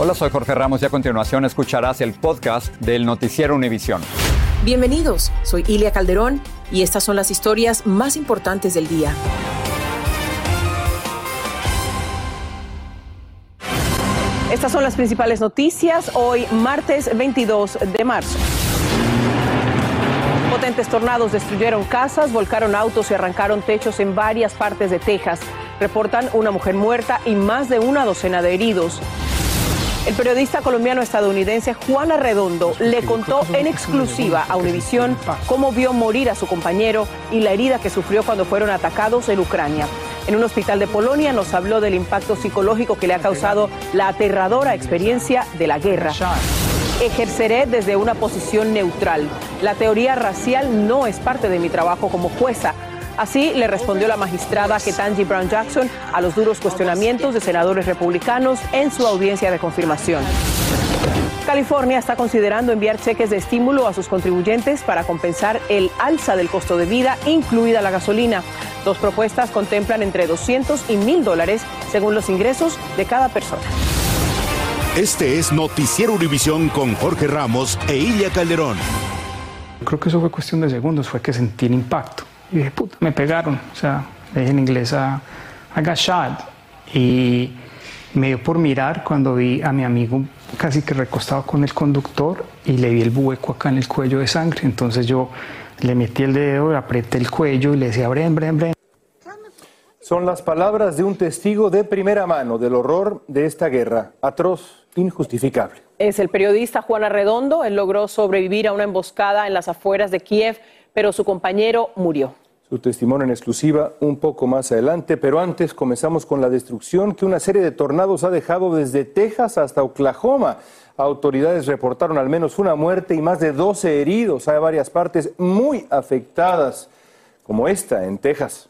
Hola, soy Jorge Ramos y a continuación escucharás el podcast del Noticiero Univisión. Bienvenidos, soy Ilia Calderón y estas son las historias más importantes del día. Estas son las principales noticias hoy, martes 22 de marzo. Potentes tornados destruyeron casas, volcaron autos y arrancaron techos en varias partes de Texas. Reportan una mujer muerta y más de una docena de heridos. El periodista colombiano-estadounidense Juan Arredondo le contó en exclusiva a Univisión cómo vio morir a su compañero y la herida que sufrió cuando fueron atacados en Ucrania. En un hospital de Polonia nos habló del impacto psicológico que le ha causado la aterradora experiencia de la guerra. Ejerceré desde una posición neutral. La teoría racial no es parte de mi trabajo como jueza. Así le respondió la magistrada Ketanji Brown Jackson a los duros cuestionamientos de senadores republicanos en su audiencia de confirmación. California está considerando enviar cheques de estímulo a sus contribuyentes para compensar el alza del costo de vida, incluida la gasolina. Dos propuestas contemplan entre 200 y 1000 dólares según los ingresos de cada persona. Este es Noticiero Univisión con Jorge Ramos e Ilia Calderón. Creo que eso fue cuestión de segundos, fue que sentí el impacto. Y dije, puta, me pegaron. O sea, le dije en inglés a I got shot. Y me dio por mirar cuando vi a mi amigo casi que recostado con el conductor y le vi el hueco acá en el cuello de sangre. Entonces yo le metí el dedo, apreté el cuello y le decía, Bren, Bren, Bren. Son las palabras de un testigo de primera mano del horror de esta guerra, atroz, injustificable. Es el periodista Juan Arredondo. Él logró sobrevivir a una emboscada en las afueras de Kiev, pero su compañero murió. Su testimonio en exclusiva un poco más adelante, pero antes comenzamos con la destrucción que una serie de tornados ha dejado desde Texas hasta Oklahoma. Autoridades reportaron al menos una muerte y más de 12 heridos. Hay varias partes muy afectadas, como esta en Texas.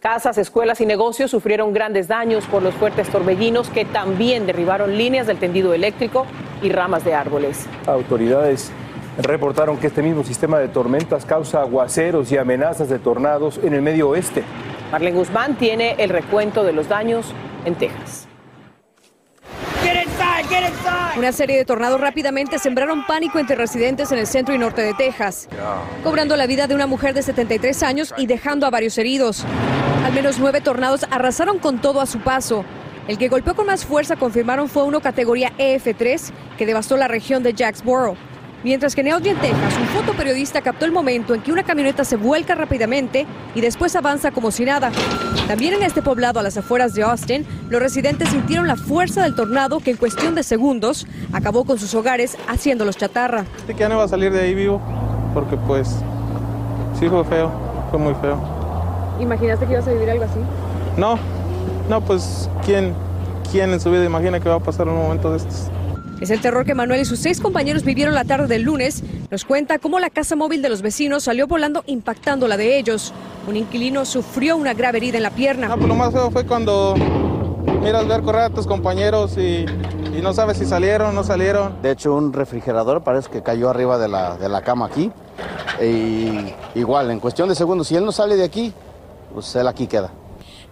Casas, escuelas y negocios sufrieron grandes daños por los fuertes torbellinos que también derribaron líneas del tendido eléctrico y ramas de árboles. Autoridades reportaron que este mismo sistema de tormentas causa aguaceros y amenazas de tornados en el medio oeste. Marlene Guzmán tiene el recuento de los daños en Texas. Una serie de tornados rápidamente sembraron pánico entre residentes en el centro y norte de Texas, cobrando la vida de una mujer de 73 años y dejando a varios heridos. Al menos nueve tornados arrasaron con todo a su paso. El que golpeó con más fuerza, confirmaron, fue uno categoría EF3 que devastó la región de Jacksboro. Mientras que en Elgin, Texas, un fotoperiodista captó el momento en que una camioneta se vuelca rápidamente y después avanza como si nada. También en este poblado a las afueras de Austin, los residentes sintieron la fuerza del tornado que en cuestión de segundos acabó con sus hogares haciéndolos chatarra. que ya no va a salir de ahí vivo porque pues sí fue feo, fue muy feo. ¿Imaginaste que ibas a vivir algo así? No, no, pues ¿quién, quién en su vida imagina que va a pasar un momento de estos? Es el terror que Manuel y sus seis compañeros vivieron la tarde del lunes. Nos cuenta cómo la casa móvil de los vecinos salió volando impactando la de ellos. Un inquilino sufrió una grave herida en la pierna. No, pues lo más feo fue cuando miras ver correr a tus compañeros y, y no sabes si salieron o no salieron. De hecho, un refrigerador parece que cayó arriba de la, de la cama aquí. Y igual, en cuestión de segundos, si él no sale de aquí, pues él aquí queda.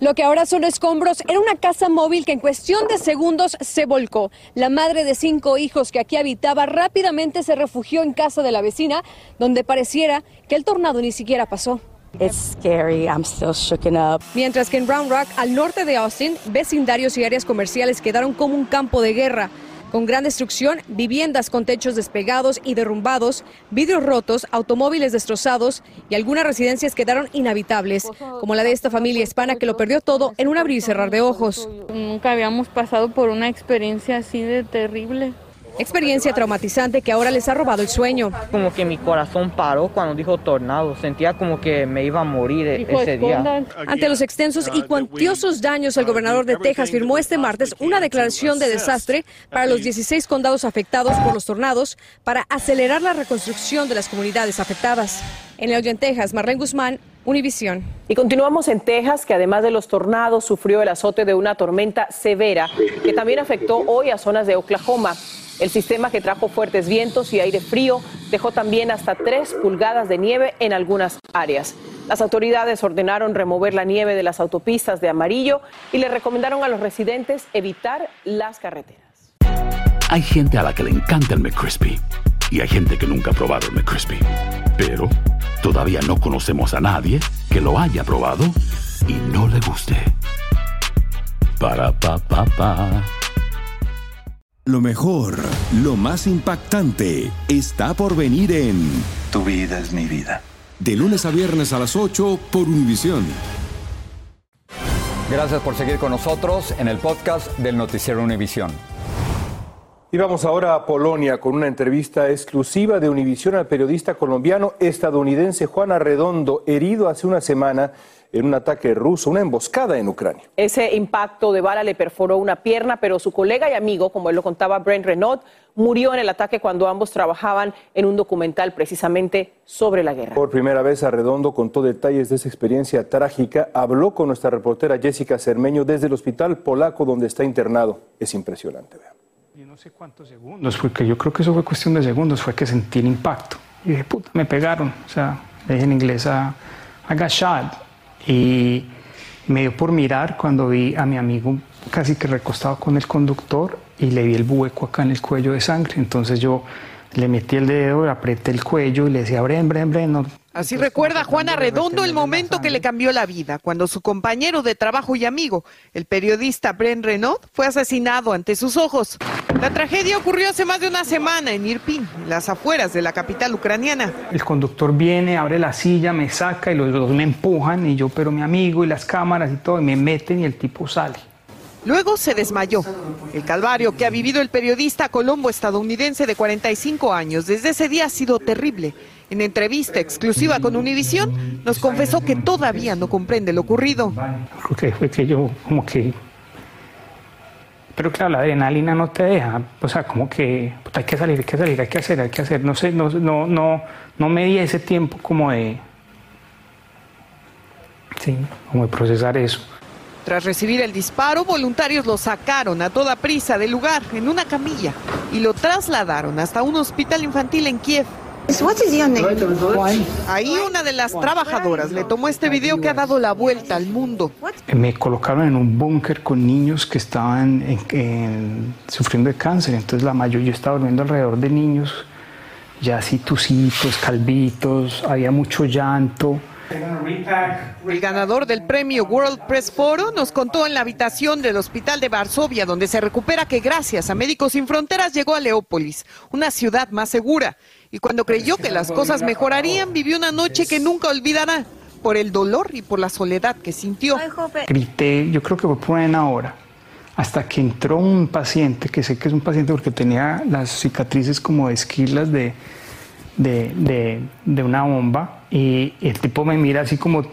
Lo que ahora son escombros era una casa móvil que en cuestión de segundos se volcó. La madre de cinco hijos que aquí habitaba rápidamente se refugió en casa de la vecina, donde pareciera que el tornado ni siquiera pasó. It's scary. I'm still shooken up. Mientras que en Round Rock, al norte de Austin, vecindarios y áreas comerciales quedaron como un campo de guerra. Con gran destrucción, viviendas con techos despegados y derrumbados, vidrios rotos, automóviles destrozados y algunas residencias quedaron inhabitables, como la de esta familia hispana que lo perdió todo en un abrir y cerrar de ojos. Nunca habíamos pasado por una experiencia así de terrible. Experiencia traumatizante que ahora les ha robado el sueño. Como que mi corazón paró cuando dijo tornado. Sentía como que me iba a morir ese día. Ante los extensos y cuantiosos daños, el gobernador de Texas firmó este martes una declaración de desastre para los 16 condados afectados por los tornados para acelerar la reconstrucción de las comunidades afectadas. En El en Texas, Marlene Guzmán, Univisión. Y continuamos en Texas, que además de los tornados sufrió el azote de una tormenta severa que también afectó hoy a zonas de Oklahoma. El sistema que trajo fuertes vientos y aire frío dejó también hasta tres pulgadas de nieve en algunas áreas. Las autoridades ordenaron remover la nieve de las autopistas de amarillo y le recomendaron a los residentes evitar las carreteras. Hay gente a la que le encanta el McCrispy y hay gente que nunca ha probado el McCrispy. Pero todavía no conocemos a nadie que lo haya probado y no le guste. Para pa pa pa. Lo mejor, lo más impactante, está por venir en Tu vida es mi vida. De lunes a viernes a las 8 por Univisión. Gracias por seguir con nosotros en el podcast del Noticiero Univisión. Y vamos ahora a Polonia con una entrevista exclusiva de Univisión al periodista colombiano estadounidense Juan Arredondo, herido hace una semana en un ataque ruso, una emboscada en Ucrania. Ese impacto de bala le perforó una pierna, pero su colega y amigo, como él lo contaba Brent Renaud, murió en el ataque cuando ambos trabajaban en un documental precisamente sobre la guerra. Por primera vez, Arredondo contó detalles de esa experiencia trágica. Habló con nuestra reportera Jessica Cermeño desde el hospital polaco donde está internado. Es impresionante, vean. Yo no sé cuántos segundos, porque yo creo que eso fue cuestión de segundos, fue que sentí el impacto. Y dije, puta, me pegaron. O sea, le dije en inglés a, I got shot. Y me dio por mirar cuando vi a mi amigo casi que recostado con el conductor y le vi el hueco acá en el cuello de sangre. Entonces yo le metí el dedo, apreté el cuello y le decía, Bren, Bren, Bren. No. Así recuerda Juana Redondo el momento que le cambió la vida, cuando su compañero de trabajo y amigo, el periodista Bren Renaud, fue asesinado ante sus ojos. La tragedia ocurrió hace más de una semana en Irpin, las afueras de la capital ucraniana. El conductor viene, abre la silla, me saca y los dos me empujan y yo, pero mi amigo y las cámaras y todo, y me meten y el tipo sale. Luego se desmayó. El calvario que ha vivido el periodista colombo estadounidense de 45 años desde ese día ha sido terrible. En entrevista exclusiva con Univisión, nos confesó que todavía no comprende lo ocurrido. Creo que fue que yo como que... Pero claro, la adrenalina no te deja, o sea, como que hay que salir, hay que salir, hay que hacer, hay que hacer. No sé, no, no, no, no me di ese tiempo como de... Sí, como de procesar eso. Tras recibir el disparo, voluntarios lo sacaron a toda prisa del lugar en una camilla y lo trasladaron hasta un hospital infantil en Kiev. Ahí una de las trabajadoras le tomó este video que ha dado la vuelta al mundo. Me colocaron en un búnker con niños que estaban sufriendo de cáncer, entonces la mayoría yo estaba durmiendo alrededor de niños, ya así tucitos, calvitos, había mucho llanto. El ganador del premio World Press Forum nos contó en la habitación del hospital de Varsovia, donde se recupera que gracias a Médicos Sin Fronteras llegó a Leópolis, una ciudad más segura. Y cuando creyó que las cosas mejorarían, vivió una noche que nunca olvidará por el dolor y por la soledad que sintió. Grité, yo creo que fue por una hora, hasta que entró un paciente, que sé que es un paciente porque tenía las cicatrices como de esquilas de, de, de una bomba y el tipo me mira así como,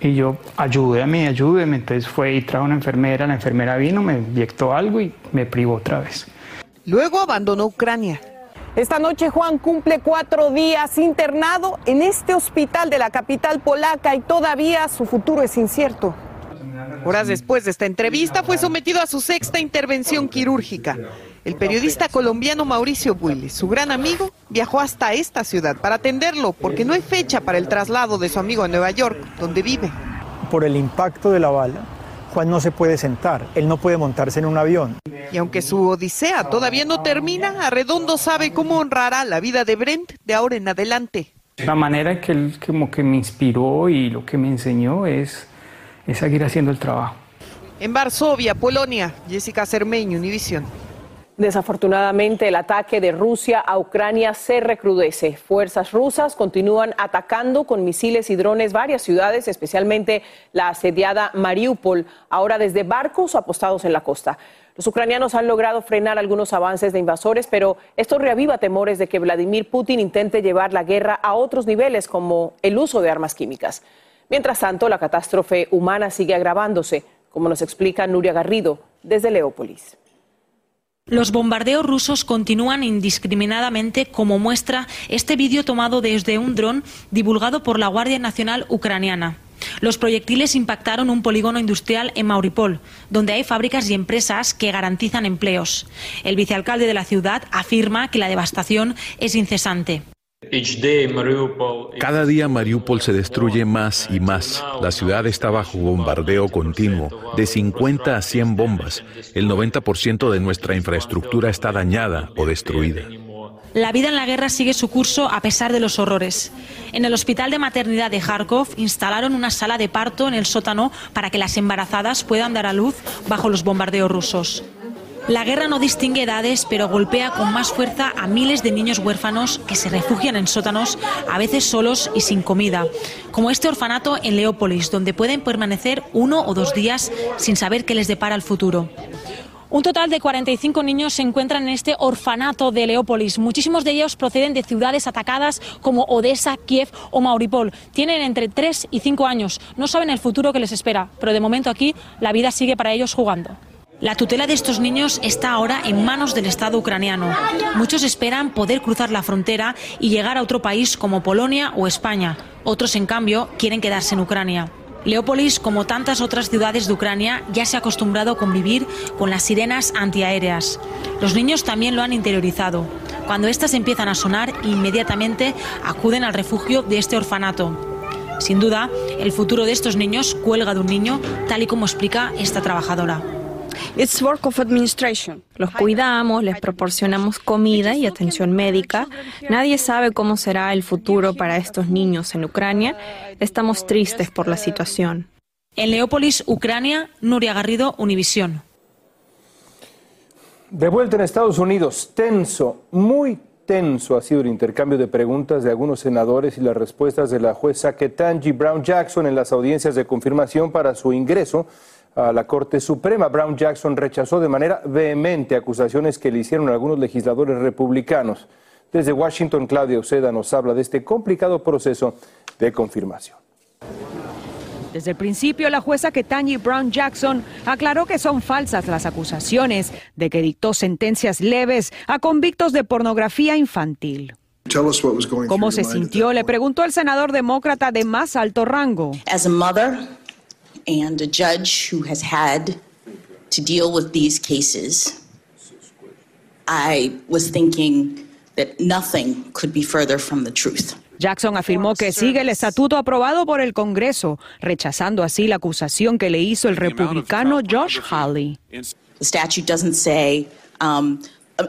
y yo, ayúdeme, ayúdeme. Entonces fue y trajo una enfermera, la enfermera vino, me inyectó algo y me privó otra vez. Luego abandonó Ucrania. Esta noche Juan cumple cuatro días internado en este hospital de la capital polaca y todavía su futuro es incierto. Horas después de esta entrevista fue sometido a su sexta intervención quirúrgica. El periodista colombiano Mauricio Builes, su gran amigo, viajó hasta esta ciudad para atenderlo porque no hay fecha para el traslado de su amigo a Nueva York, donde vive. Por el impacto de la bala, Juan no se puede sentar, él no puede montarse en un avión. Y aunque su odisea todavía no termina, Arredondo sabe cómo honrará la vida de Brent de ahora en adelante. La manera que él como que me inspiró y lo que me enseñó es, es seguir haciendo el trabajo. En Varsovia, Polonia, Jessica Cermeño, Univisión. Desafortunadamente, el ataque de Rusia a Ucrania se recrudece. Fuerzas rusas continúan atacando con misiles y drones varias ciudades, especialmente la asediada Mariupol, ahora desde barcos apostados en la costa. Los ucranianos han logrado frenar algunos avances de invasores, pero esto reaviva temores de que Vladimir Putin intente llevar la guerra a otros niveles, como el uso de armas químicas. Mientras tanto, la catástrofe humana sigue agravándose, como nos explica Nuria Garrido desde Leópolis. Los bombardeos rusos continúan indiscriminadamente, como muestra este vídeo tomado desde un dron divulgado por la Guardia Nacional ucraniana. Los proyectiles impactaron un polígono industrial en Mauripol, donde hay fábricas y empresas que garantizan empleos. El vicealcalde de la ciudad afirma que la devastación es incesante. Cada día Mariupol se destruye más y más. La ciudad está bajo bombardeo continuo, de 50 a 100 bombas. El 90% de nuestra infraestructura está dañada o destruida. La vida en la guerra sigue su curso a pesar de los horrores. En el hospital de maternidad de Kharkov instalaron una sala de parto en el sótano para que las embarazadas puedan dar a luz bajo los bombardeos rusos. La guerra no distingue edades, pero golpea con más fuerza a miles de niños huérfanos que se refugian en sótanos, a veces solos y sin comida, como este orfanato en Leópolis, donde pueden permanecer uno o dos días sin saber qué les depara el futuro. Un total de 45 niños se encuentran en este orfanato de Leópolis. Muchísimos de ellos proceden de ciudades atacadas como Odessa, Kiev o Mauripol. Tienen entre 3 y 5 años. No saben el futuro que les espera, pero de momento aquí la vida sigue para ellos jugando. La tutela de estos niños está ahora en manos del Estado ucraniano. Muchos esperan poder cruzar la frontera y llegar a otro país como Polonia o España. Otros, en cambio, quieren quedarse en Ucrania. Leópolis, como tantas otras ciudades de Ucrania, ya se ha acostumbrado a convivir con las sirenas antiaéreas. Los niños también lo han interiorizado. Cuando éstas empiezan a sonar, inmediatamente acuden al refugio de este orfanato. Sin duda, el futuro de estos niños cuelga de un niño, tal y como explica esta trabajadora. Los cuidamos, les proporcionamos comida y atención médica. Nadie sabe cómo será el futuro para estos niños en Ucrania. Estamos tristes por la situación. En Leópolis, Ucrania, Nuria Garrido, Univisión. De vuelta en Estados Unidos, tenso, muy tenso ha sido el intercambio de preguntas de algunos senadores y las respuestas de la jueza Ketanji Brown Jackson en las audiencias de confirmación para su ingreso a la Corte Suprema. Brown Jackson rechazó de manera vehemente acusaciones que le hicieron algunos legisladores republicanos. Desde Washington, Claudia Uceda nos habla de este complicado proceso de confirmación. Desde el principio, la jueza Ketanji Brown Jackson aclaró que son falsas las acusaciones de que dictó sentencias leves a convictos de pornografía infantil. ¿Cómo se sintió? Le preguntó el senador demócrata de más alto rango. As a mother and a judge who has had to deal with these cases, I was thinking that nothing could be further from the truth. Jackson afirmó que sigue el estatuto aprobado por el Congreso, rechazando así la acusación que le hizo el republicano Josh Hawley. The statute doesn't say um,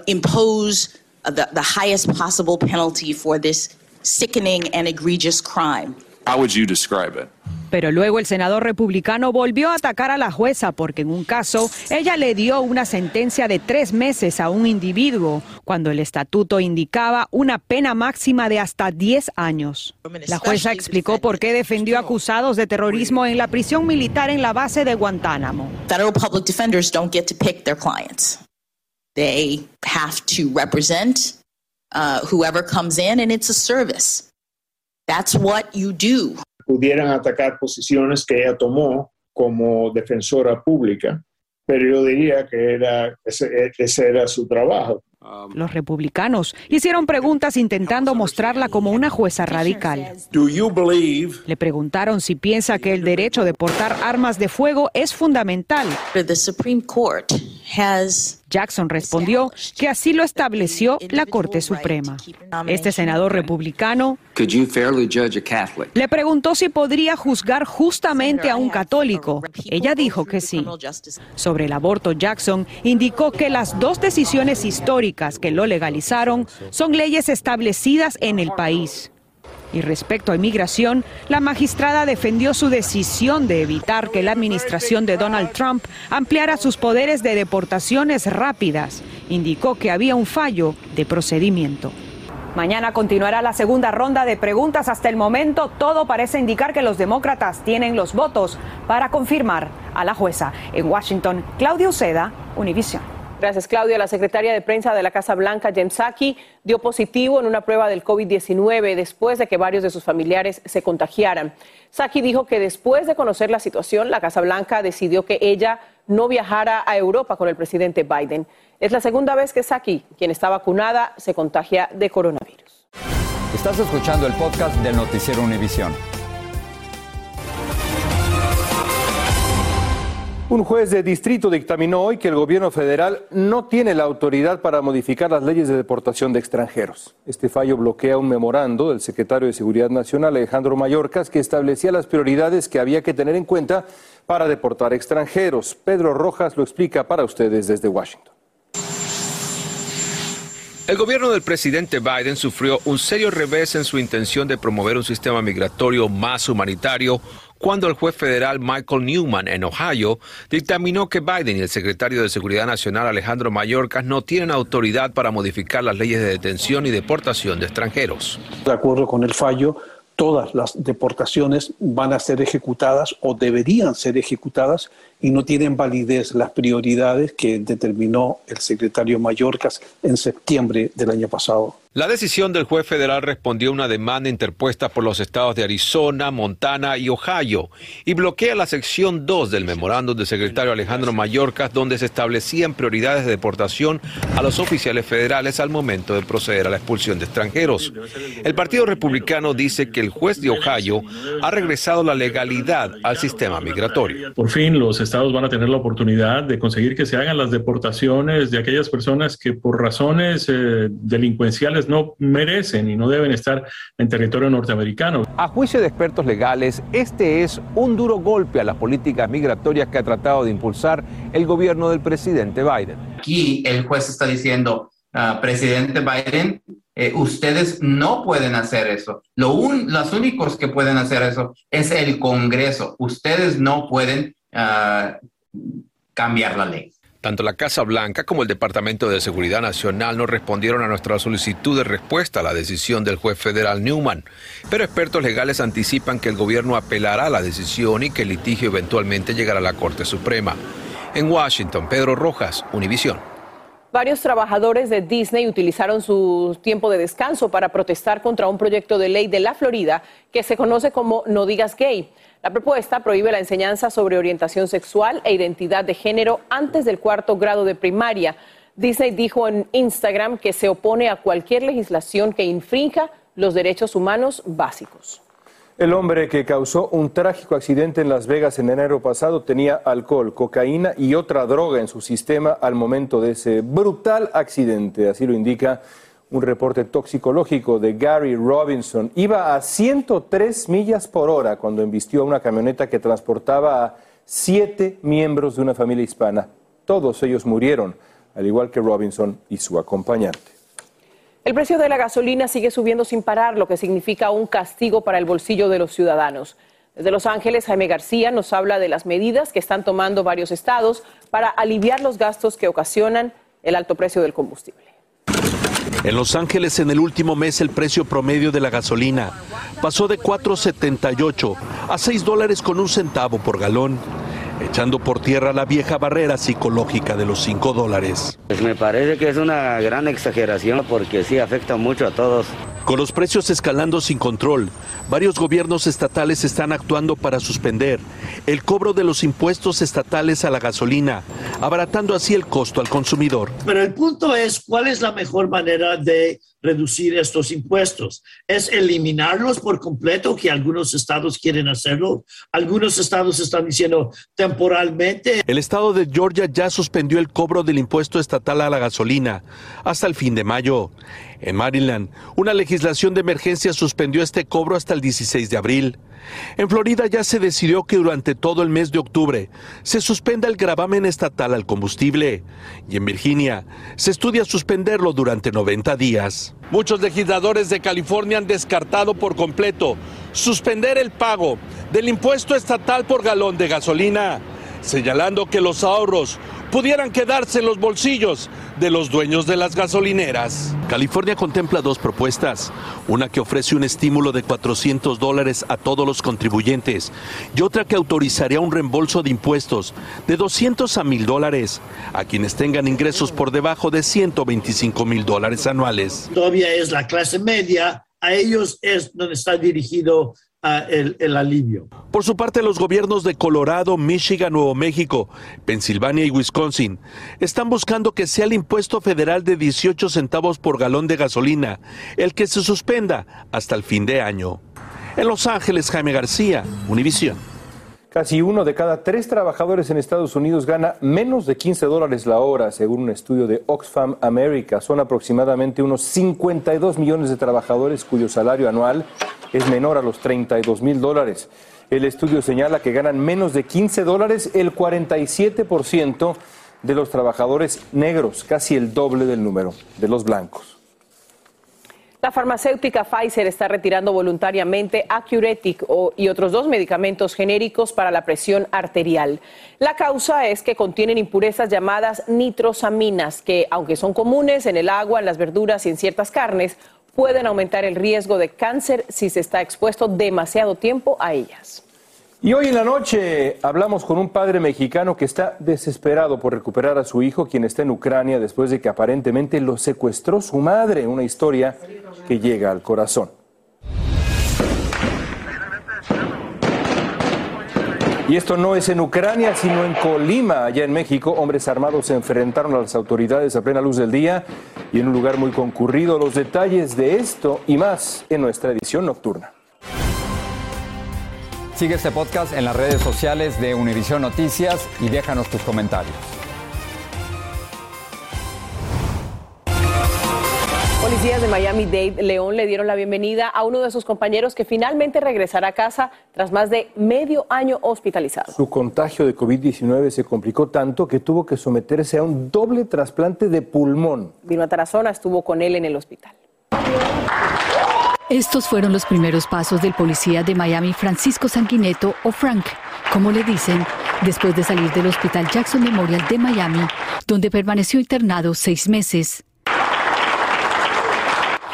impose the, the highest possible penalty for this sickening and egregious crime. How would you describe it? Pero luego el senador republicano volvió a atacar a la jueza porque en un caso ella le dio una sentencia de tres meses a un individuo cuando el estatuto indicaba una pena máxima de hasta 10 años. La jueza explicó por qué defendió acusados de terrorismo en la prisión militar en la base de Guantánamo. Federal public defenders don't get to pick their clients. They have to represent uh, whoever comes in and it's a service. That's what you do. Pudieran atacar posiciones que ella tomó como defensora pública, pero yo diría que era, ese, ese era su trabajo. Los republicanos hicieron preguntas intentando mostrarla como una jueza radical. Le preguntaron si piensa que el derecho de portar armas de fuego es fundamental. Jackson respondió que así lo estableció la Corte Suprema. Este senador republicano le preguntó si podría juzgar justamente a un católico. Ella dijo que sí. Sobre el aborto, Jackson indicó que las dos decisiones históricas que lo legalizaron son leyes establecidas en el país. Y respecto a inmigración, la magistrada defendió su decisión de evitar que la administración de Donald Trump ampliara sus poderes de deportaciones rápidas indicó que había un fallo de procedimiento. Mañana continuará la segunda ronda de preguntas. Hasta el momento todo parece indicar que los demócratas tienen los votos para confirmar a la jueza. En Washington, Claudio Seda, Univision. Gracias, Claudia. La secretaria de prensa de la Casa Blanca, Jen Psaki, dio positivo en una prueba del COVID-19 después de que varios de sus familiares se contagiaran. Psaki dijo que después de conocer la situación, la Casa Blanca decidió que ella no viajara a Europa con el presidente Biden. Es la segunda vez que Saki, quien está vacunada, se contagia de coronavirus. Estás escuchando el podcast del noticiero Univisión. Un juez de distrito dictaminó hoy que el gobierno federal no tiene la autoridad para modificar las leyes de deportación de extranjeros. Este fallo bloquea un memorando del secretario de Seguridad Nacional, Alejandro Mayorkas, que establecía las prioridades que había que tener en cuenta para deportar extranjeros. Pedro Rojas lo explica para ustedes desde Washington. El gobierno del presidente Biden sufrió un serio revés en su intención de promover un sistema migratorio más humanitario cuando el juez federal Michael Newman en Ohio dictaminó que Biden y el secretario de Seguridad Nacional Alejandro Mayorkas no tienen autoridad para modificar las leyes de detención y deportación de extranjeros. De acuerdo con el fallo, todas las deportaciones van a ser ejecutadas o deberían ser ejecutadas y no tienen validez las prioridades que determinó el secretario Mayorkas en septiembre del año pasado. La decisión del juez federal respondió a una demanda interpuesta por los estados de Arizona, Montana y Ohio y bloquea la sección 2 del memorándum del secretario Alejandro Mayorkas donde se establecían prioridades de deportación a los oficiales federales al momento de proceder a la expulsión de extranjeros. El Partido Republicano dice que el juez de Ohio ha regresado la legalidad al sistema migratorio. Por fin los estados van a tener la oportunidad de conseguir que se hagan las deportaciones de aquellas personas que por razones eh, delincuenciales no merecen y no deben estar en territorio norteamericano. A juicio de expertos legales, este es un duro golpe a las políticas migratorias que ha tratado de impulsar el gobierno del presidente Biden. Aquí el juez está diciendo, uh, presidente Biden, eh, ustedes no pueden hacer eso. Lo un, los únicos que pueden hacer eso es el Congreso. Ustedes no pueden cambiar la ley. Tanto la Casa Blanca como el Departamento de Seguridad Nacional no respondieron a nuestra solicitud de respuesta a la decisión del juez federal Newman, pero expertos legales anticipan que el gobierno apelará a la decisión y que el litigio eventualmente llegará a la Corte Suprema. En Washington, Pedro Rojas, Univisión. Varios trabajadores de Disney utilizaron su tiempo de descanso para protestar contra un proyecto de ley de la Florida que se conoce como No digas gay. La propuesta prohíbe la enseñanza sobre orientación sexual e identidad de género antes del cuarto grado de primaria. Disney dijo en Instagram que se opone a cualquier legislación que infrinja los derechos humanos básicos. El hombre que causó un trágico accidente en Las Vegas en enero pasado tenía alcohol, cocaína y otra droga en su sistema al momento de ese brutal accidente, así lo indica un reporte toxicológico de Gary Robinson. Iba a 103 millas por hora cuando embistió a una camioneta que transportaba a siete miembros de una familia hispana. Todos ellos murieron, al igual que Robinson y su acompañante. El precio de la gasolina sigue subiendo sin parar, lo que significa un castigo para el bolsillo de los ciudadanos. Desde Los Ángeles, Jaime García nos habla de las medidas que están tomando varios estados para aliviar los gastos que ocasionan el alto precio del combustible. En Los Ángeles en el último mes el precio promedio de la gasolina pasó de 4.78 a 6 dólares con un centavo por galón, echando por tierra la vieja barrera psicológica de los 5 dólares. Pues me parece que es una gran exageración porque sí afecta mucho a todos. Con los precios escalando sin control, varios gobiernos estatales están actuando para suspender el cobro de los impuestos estatales a la gasolina, abaratando así el costo al consumidor. Pero el punto es cuál es la mejor manera de reducir estos impuestos. ¿Es eliminarlos por completo, que algunos estados quieren hacerlo? Algunos estados están diciendo temporalmente. El estado de Georgia ya suspendió el cobro del impuesto estatal a la gasolina hasta el fin de mayo. En Maryland, una legislación de emergencia suspendió este cobro hasta el 16 de abril. En Florida ya se decidió que durante todo el mes de octubre se suspenda el gravamen estatal al combustible. Y en Virginia se estudia suspenderlo durante 90 días. Muchos legisladores de California han descartado por completo suspender el pago del impuesto estatal por galón de gasolina. Señalando que los ahorros pudieran quedarse en los bolsillos de los dueños de las gasolineras. California contempla dos propuestas, una que ofrece un estímulo de 400 dólares a todos los contribuyentes y otra que autorizaría un reembolso de impuestos de 200 a 1000 dólares a quienes tengan ingresos por debajo de 125 mil dólares anuales. Todavía es la clase media, a ellos es donde está dirigido el, alivio. Por su parte, los gobiernos de Colorado, Michigan, Nuevo México, Pensilvania y Wisconsin están buscando que sea el impuesto federal de 18 centavos por galón de gasolina el que se suspenda hasta el fin de año. En Los Ángeles, Jaime García, Univisión. Casi uno de cada tres trabajadores en Estados Unidos gana menos de 15 dólares la hora, según un estudio de Oxfam America. Son aproximadamente unos 52 millones de trabajadores cuyo salario anual es menor a los 32 mil dólares. El estudio señala que ganan menos de 15 dólares el 47% de los trabajadores negros, casi el doble del número de los blancos. La farmacéutica Pfizer está retirando voluntariamente Acuretic y otros dos medicamentos genéricos para la presión arterial. La causa es que contienen impurezas llamadas nitrosaminas, que aunque son comunes en el agua, en las verduras y en ciertas carnes, pueden aumentar el riesgo de cáncer si se está expuesto demasiado tiempo a ellas. Y hoy en la noche hablamos con un padre mexicano que está desesperado por recuperar a su hijo, quien está en Ucrania después de que aparentemente lo secuestró su madre. Una historia que llega al corazón. Y esto no es en Ucrania, sino en Colima, allá en México. Hombres armados se enfrentaron a las autoridades a plena luz del día y en un lugar muy concurrido. Los detalles de esto y más en nuestra edición nocturna. Sigue este podcast en las redes sociales de Univision Noticias y déjanos tus comentarios. Policías de Miami-Dade León le dieron la bienvenida a uno de sus compañeros que finalmente regresará a casa tras más de medio año hospitalizado. Su contagio de COVID-19 se complicó tanto que tuvo que someterse a un doble trasplante de pulmón. Vilma Tarazona estuvo con él en el hospital. Estos fueron los primeros pasos del policía de Miami, Francisco Sanguineto, o Frank, como le dicen, después de salir del Hospital Jackson Memorial de Miami, donde permaneció internado seis meses.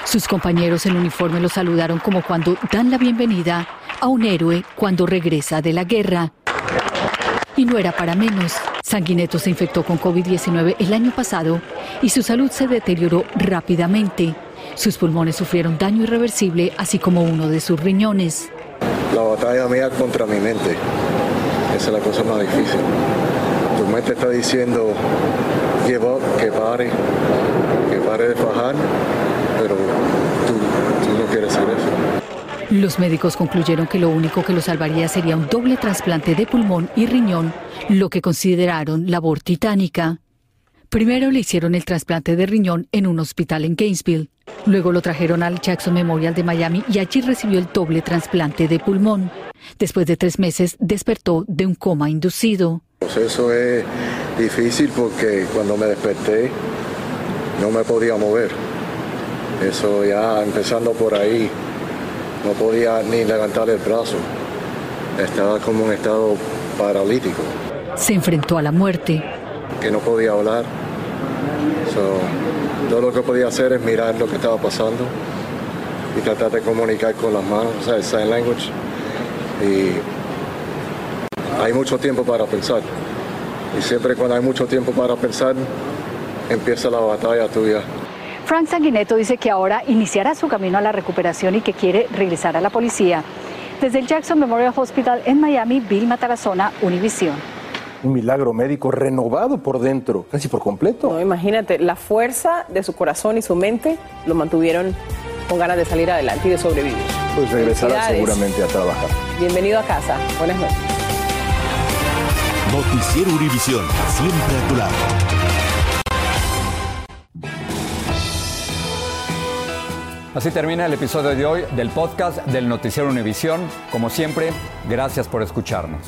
Sus compañeros en uniforme lo saludaron como cuando dan la bienvenida a un héroe cuando regresa de la guerra. Y no era para menos. Sanguineto se infectó con COVID-19 el año pasado y su salud se deterioró rápidamente. Sus pulmones sufrieron daño irreversible, así como uno de sus riñones. La batalla mía contra mi mente. Esa es la cosa más difícil. Tu mente está diciendo que pare, que pare de fajar, pero tú, tú no quieres hacer eso. Los médicos concluyeron que lo único que lo salvaría sería un doble trasplante de pulmón y riñón, lo que consideraron labor titánica. Primero le hicieron el trasplante de riñón en un hospital en Gainesville. Luego lo trajeron al Jackson Memorial de Miami y allí recibió el doble trasplante de pulmón. Después de tres meses despertó de un coma inducido. Pues eso es difícil porque cuando me desperté no me podía mover. Eso ya empezando por ahí, no podía ni levantar el brazo. Estaba como en estado paralítico. Se enfrentó a la muerte. Que no podía hablar. Todo lo que podía hacer es mirar lo que estaba pasando y tratar de comunicar con las manos, o sea, el sign language. Y hay mucho tiempo para pensar. Y siempre cuando hay mucho tiempo para pensar, empieza la batalla tuya. Frank Sanguineto dice que ahora iniciará su camino a la recuperación y que quiere regresar a la policía. Desde el Jackson Memorial Hospital en Miami, Bill Matarazona, Univision un milagro médico renovado por dentro, casi por completo. No, imagínate, la fuerza de su corazón y su mente lo mantuvieron con ganas de salir adelante y de sobrevivir. Pues regresará seguramente a trabajar. Bienvenido a casa. Buenas noches. Noticiero Univisión, siempre a tu lado. Así termina el episodio de hoy del podcast del Noticiero Univisión. Como siempre, gracias por escucharnos.